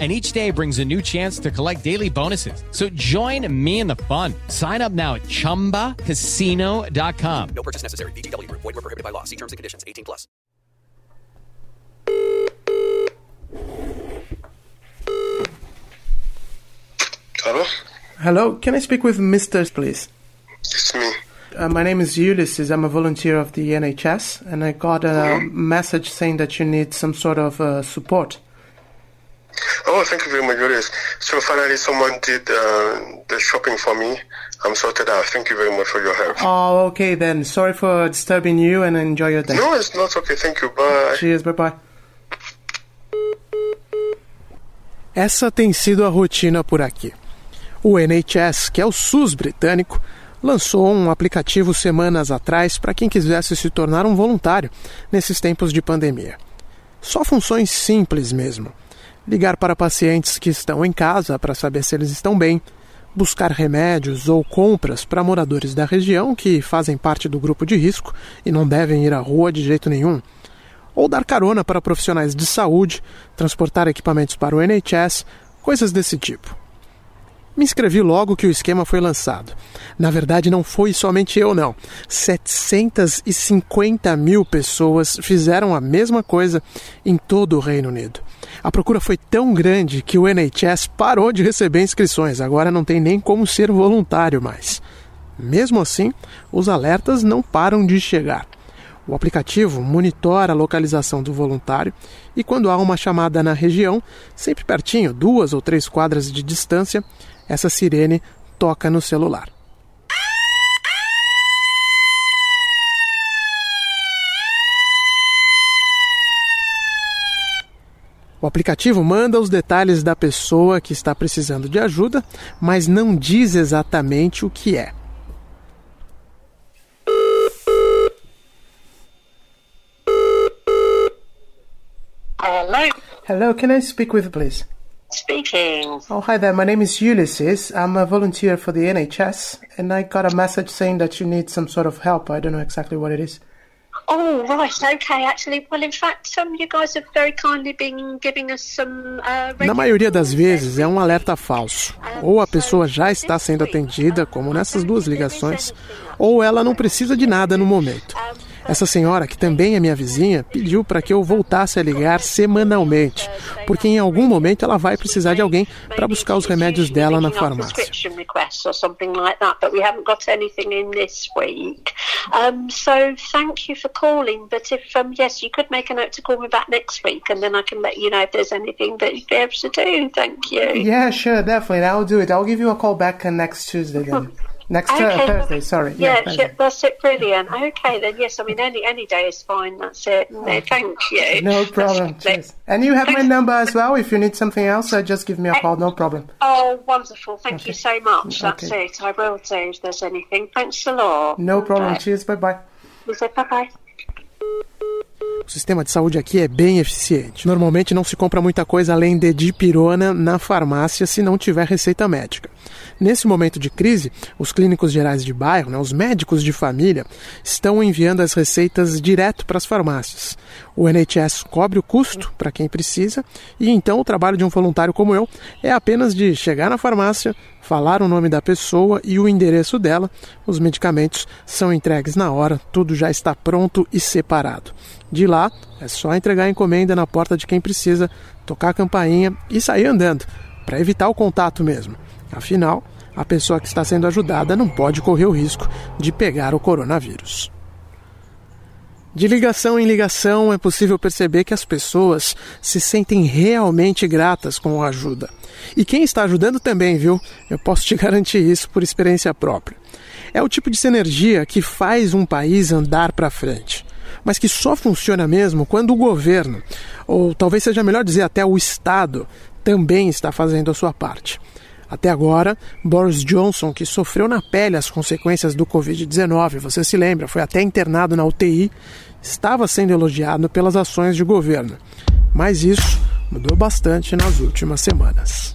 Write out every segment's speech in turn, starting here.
And each day brings a new chance to collect daily bonuses. So join me in the fun. Sign up now at chumbacasino.com. No purchase necessary. VGW Group. Void were prohibited by law. See terms and conditions. 18 plus. Hello? Hello, can I speak with Mr. please? It's me. Uh, my name is Ulysses. I'm a volunteer of the NHS, and I got a message saying that you need some sort of uh, support. Oh, thank you very much, Julius. So finally someone did uh, the shopping for me. I'm sorted out. Thank you very much for your help. Oh, okay then. Sorry for disturbing you, and enjoy your day. No, it's not okay. Thank you. Bye. Cheers, bye bye. Essa tem sido a rotina por aqui. O NHS, que é o SUS britânico, lançou um aplicativo semanas atrás para quem quisesse se tornar um voluntário nesses tempos de pandemia. Só funções simples mesmo. Ligar para pacientes que estão em casa para saber se eles estão bem, buscar remédios ou compras para moradores da região que fazem parte do grupo de risco e não devem ir à rua de jeito nenhum, ou dar carona para profissionais de saúde, transportar equipamentos para o NHS, coisas desse tipo. Me inscrevi logo que o esquema foi lançado. Na verdade, não foi somente eu, não. 750 mil pessoas fizeram a mesma coisa em todo o Reino Unido. A procura foi tão grande que o NHS parou de receber inscrições, agora não tem nem como ser voluntário mais. Mesmo assim, os alertas não param de chegar. O aplicativo monitora a localização do voluntário e, quando há uma chamada na região, sempre pertinho, duas ou três quadras de distância, essa sirene toca no celular. O aplicativo manda os detalhes da pessoa que está precisando de ajuda, mas não diz exatamente o que é. Hello, Hello, can I speak with please? speaking. Oh, hi there. My name is Ulysses. I'm a volunteer for the NHS, and I got a message saying that you need some sort of help. I don't know exactly what it is. Oh, right, okay. Actually, well, in fact, um, you guys have very kindly been giving us some. Uh, Na maioria das vezes é um alerta falso. Ou a pessoa já está sendo atendida, como nessas duas ligações, ou ela não precisa de nada no momento. Essa senhora, que também é minha vizinha, pediu para que eu voltasse a ligar semanalmente, porque em algum momento ela vai precisar de alguém para buscar os remédios dela na farmácia. Prescription requests or something like that, but we haven't got anything in this week. So thank you for calling. But if yes, you could make a note to call me back next week, and then I can let you know if there's anything that you'd be able to do. Thank you. Yeah, sure, definitely. I'll do it. I'll give you a call back next Tuesday then. Next uh, Okay, Thursday, sorry. Yeah, Thursday. sure, that's it. Brilliant. Okay, then yes. I mean, any any day is fine. That's it. No, thank you. No problem. Cheers. And you have my number as well. If you need something else, uh, just give me a call. No problem. Oh, wonderful. Thank you so much. That's Okay. it. I will do if there's anything. Thanks a lot. No problem. Okay. Cheers. Bye bye. Bye bye. O sistema de saúde aqui é bem eficiente. Normalmente não se compra muita coisa além de dipirona na farmácia se não tiver receita médica. Nesse momento de crise, os clínicos gerais de bairro, né, os médicos de família, estão enviando as receitas direto para as farmácias. O NHS cobre o custo para quem precisa e então o trabalho de um voluntário como eu é apenas de chegar na farmácia, falar o nome da pessoa e o endereço dela. Os medicamentos são entregues na hora, tudo já está pronto e separado. De lá, é só entregar a encomenda na porta de quem precisa, tocar a campainha e sair andando, para evitar o contato mesmo. Afinal, a pessoa que está sendo ajudada não pode correr o risco de pegar o coronavírus. De ligação em ligação é possível perceber que as pessoas se sentem realmente gratas com a ajuda. E quem está ajudando também, viu? Eu posso te garantir isso por experiência própria. É o tipo de sinergia que faz um país andar para frente, mas que só funciona mesmo quando o governo, ou talvez seja melhor dizer até o Estado, também está fazendo a sua parte. Até agora, Boris Johnson, que sofreu na pele as consequências do Covid-19, você se lembra, foi até internado na UTI, estava sendo elogiado pelas ações de governo. Mas isso mudou bastante nas últimas semanas.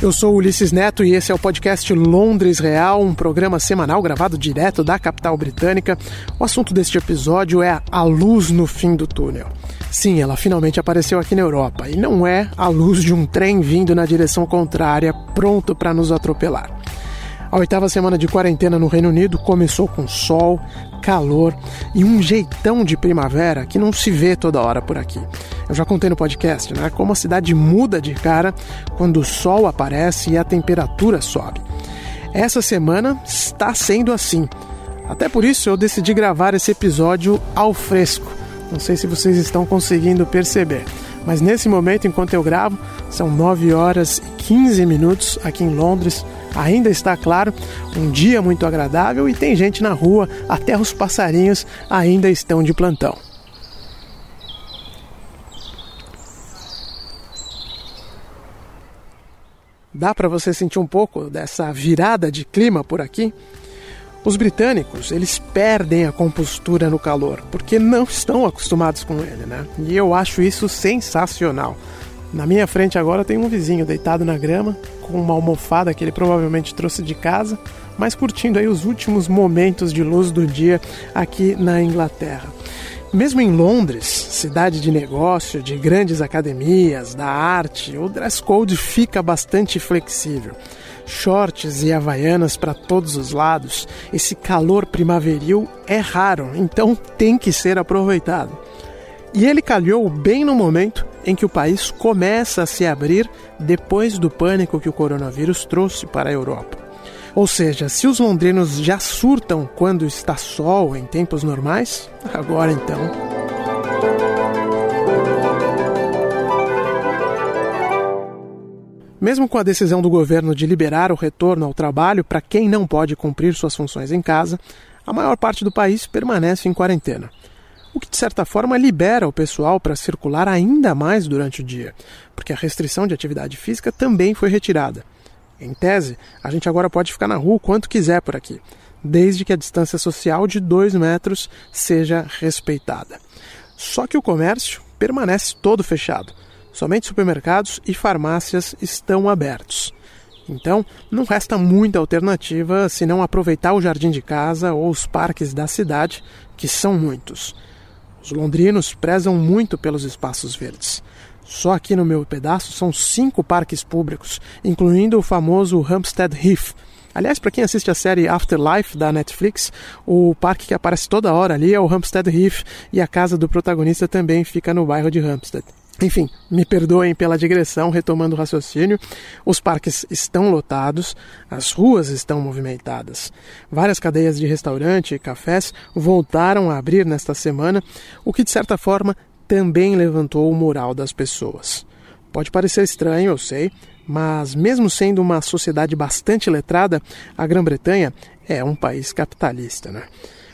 Eu sou Ulisses Neto e esse é o podcast Londres Real, um programa semanal gravado direto da capital britânica. O assunto deste episódio é a luz no fim do túnel. Sim, ela finalmente apareceu aqui na Europa e não é a luz de um trem vindo na direção contrária, pronto para nos atropelar. A oitava semana de quarentena no Reino Unido começou com sol, calor e um jeitão de primavera que não se vê toda hora por aqui. Eu já contei no podcast, né? Como a cidade muda de cara quando o sol aparece e a temperatura sobe. Essa semana está sendo assim. Até por isso eu decidi gravar esse episódio ao fresco. Não sei se vocês estão conseguindo perceber. Mas nesse momento, enquanto eu gravo, são 9 horas e 15 minutos aqui em Londres, ainda está claro, um dia muito agradável e tem gente na rua, até os passarinhos ainda estão de plantão. Dá para você sentir um pouco dessa virada de clima por aqui? Os britânicos, eles perdem a compostura no calor, porque não estão acostumados com ele, né? E eu acho isso sensacional. Na minha frente agora tem um vizinho deitado na grama, com uma almofada que ele provavelmente trouxe de casa, mas curtindo aí os últimos momentos de luz do dia aqui na Inglaterra. Mesmo em Londres, cidade de negócio, de grandes academias, da arte, o dress code fica bastante flexível. Shorts e havaianas para todos os lados, esse calor primaveril é raro, então tem que ser aproveitado. E ele calhou bem no momento em que o país começa a se abrir depois do pânico que o coronavírus trouxe para a Europa. Ou seja, se os londrinos já surtam quando está sol em tempos normais, agora então. Mesmo com a decisão do governo de liberar o retorno ao trabalho para quem não pode cumprir suas funções em casa, a maior parte do país permanece em quarentena o que de certa forma libera o pessoal para circular ainda mais durante o dia, porque a restrição de atividade física também foi retirada. Em tese, a gente agora pode ficar na rua o quanto quiser por aqui, desde que a distância social de 2 metros seja respeitada. Só que o comércio permanece todo fechado. Somente supermercados e farmácias estão abertos. Então, não resta muita alternativa se não aproveitar o jardim de casa ou os parques da cidade, que são muitos. Os londrinos prezam muito pelos espaços verdes. Só aqui no meu pedaço são cinco parques públicos, incluindo o famoso Hampstead Heath. Aliás, para quem assiste a série Afterlife da Netflix, o parque que aparece toda hora ali é o Hampstead Heath e a casa do protagonista também fica no bairro de Hampstead. Enfim, me perdoem pela digressão, retomando o raciocínio. Os parques estão lotados, as ruas estão movimentadas. Várias cadeias de restaurante e cafés voltaram a abrir nesta semana, o que de certa forma também levantou o moral das pessoas. Pode parecer estranho, eu sei, mas mesmo sendo uma sociedade bastante letrada, a Grã-Bretanha é um país capitalista. Né?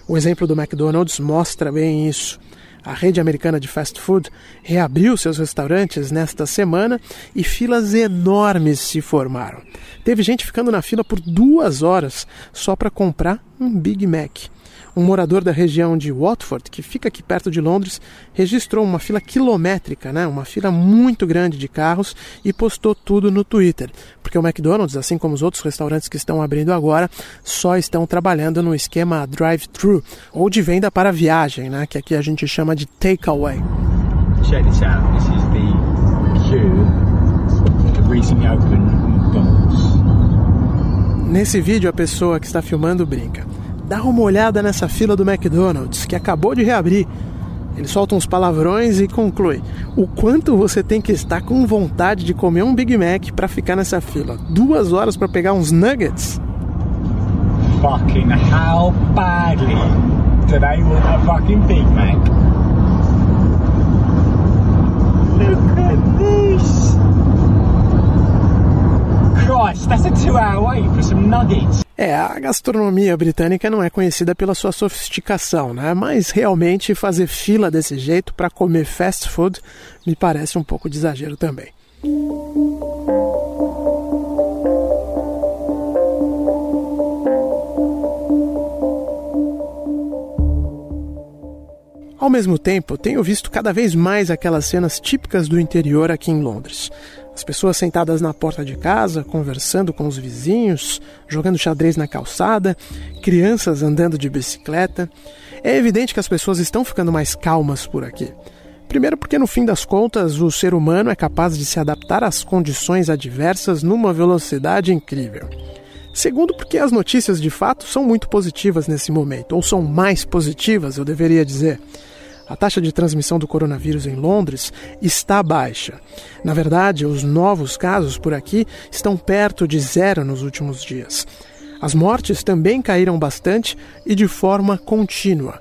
O exemplo do McDonald's mostra bem isso. A rede americana de fast food reabriu seus restaurantes nesta semana e filas enormes se formaram. Teve gente ficando na fila por duas horas só para comprar um Big Mac. Um morador da região de Watford, que fica aqui perto de Londres, registrou uma fila quilométrica, né? uma fila muito grande de carros e postou tudo no Twitter. Porque o McDonald's, assim como os outros restaurantes que estão abrindo agora, só estão trabalhando no esquema drive-thru ou de venda para viagem, né? que aqui a gente chama de takeaway. Check this out. This is the queue to recently opened McDonald's. Nesse vídeo, a pessoa que está filmando brinca dá uma olhada nessa fila do McDonald's que acabou de reabrir. Ele solta uns palavrões e conclui: o quanto você tem que estar com vontade de comer um Big Mac para ficar nessa fila? Duas horas para pegar uns nuggets? Fucking how badly did I want a fucking Big Mac? Look at this! Christ, that's a two hour wait for some nuggets. É, a gastronomia britânica não é conhecida pela sua sofisticação, né? Mas realmente fazer fila desse jeito para comer fast food me parece um pouco de exagero também. Mesmo tempo, tenho visto cada vez mais aquelas cenas típicas do interior aqui em Londres. As pessoas sentadas na porta de casa, conversando com os vizinhos, jogando xadrez na calçada, crianças andando de bicicleta. É evidente que as pessoas estão ficando mais calmas por aqui. Primeiro, porque no fim das contas o ser humano é capaz de se adaptar às condições adversas numa velocidade incrível. Segundo, porque as notícias de fato são muito positivas nesse momento, ou são mais positivas, eu deveria dizer. A taxa de transmissão do coronavírus em Londres está baixa. Na verdade, os novos casos por aqui estão perto de zero nos últimos dias. As mortes também caíram bastante e de forma contínua.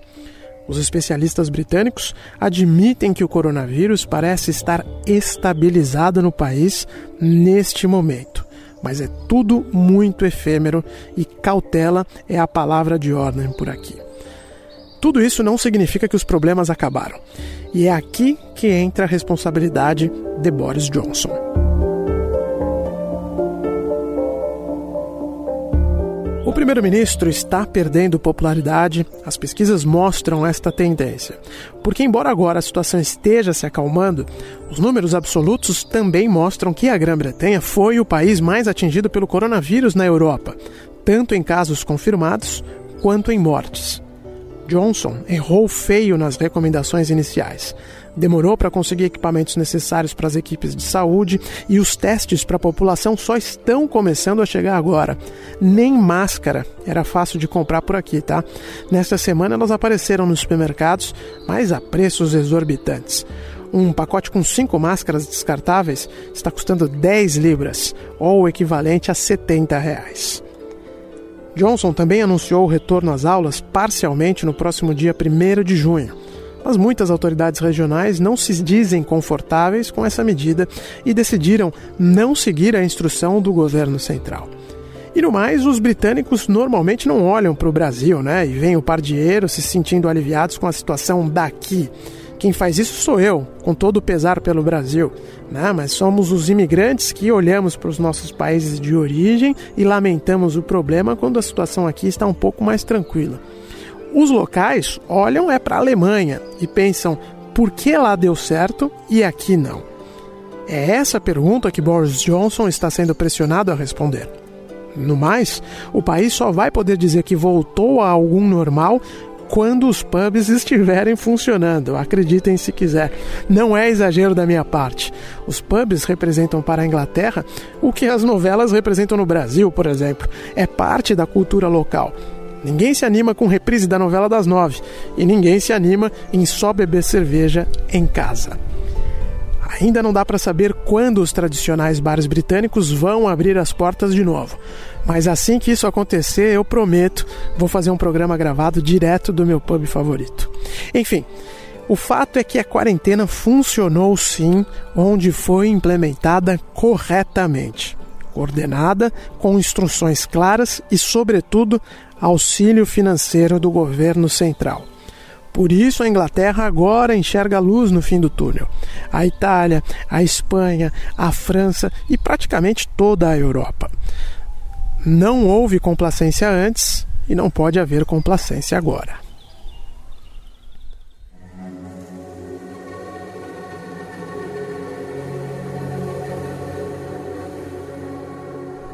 Os especialistas britânicos admitem que o coronavírus parece estar estabilizado no país neste momento. Mas é tudo muito efêmero e cautela é a palavra de ordem por aqui. Tudo isso não significa que os problemas acabaram. E é aqui que entra a responsabilidade de Boris Johnson. O primeiro-ministro está perdendo popularidade, as pesquisas mostram esta tendência. Porque, embora agora a situação esteja se acalmando, os números absolutos também mostram que a Grã-Bretanha foi o país mais atingido pelo coronavírus na Europa, tanto em casos confirmados quanto em mortes. Johnson errou feio nas recomendações iniciais. Demorou para conseguir equipamentos necessários para as equipes de saúde e os testes para a população só estão começando a chegar agora. Nem máscara era fácil de comprar por aqui, tá? Nesta semana elas apareceram nos supermercados, mas a preços exorbitantes. Um pacote com cinco máscaras descartáveis está custando 10 libras, ou o equivalente a 70 reais. Johnson também anunciou o retorno às aulas parcialmente no próximo dia 1 de junho. Mas muitas autoridades regionais não se dizem confortáveis com essa medida e decidiram não seguir a instrução do governo central. E no mais, os britânicos normalmente não olham para o Brasil, né? E veem o pardieiro se sentindo aliviados com a situação daqui. Quem faz isso sou eu, com todo o pesar pelo Brasil. Né? Mas somos os imigrantes que olhamos para os nossos países de origem e lamentamos o problema quando a situação aqui está um pouco mais tranquila. Os locais olham é para a Alemanha e pensam por que lá deu certo e aqui não. É essa pergunta que Boris Johnson está sendo pressionado a responder. No mais, o país só vai poder dizer que voltou a algum normal quando os pubs estiverem funcionando. Acreditem se quiser. Não é exagero da minha parte. Os pubs representam para a Inglaterra o que as novelas representam no Brasil, por exemplo. É parte da cultura local. Ninguém se anima com reprise da novela das nove e ninguém se anima em só beber cerveja em casa. Ainda não dá para saber quando os tradicionais bares britânicos vão abrir as portas de novo. Mas assim que isso acontecer, eu prometo, vou fazer um programa gravado direto do meu pub favorito. Enfim, o fato é que a quarentena funcionou sim, onde foi implementada corretamente, coordenada, com instruções claras e, sobretudo, auxílio financeiro do governo central. Por isso a Inglaterra agora enxerga a luz no fim do túnel. A Itália, a Espanha, a França e praticamente toda a Europa. Não houve complacência antes e não pode haver complacência agora.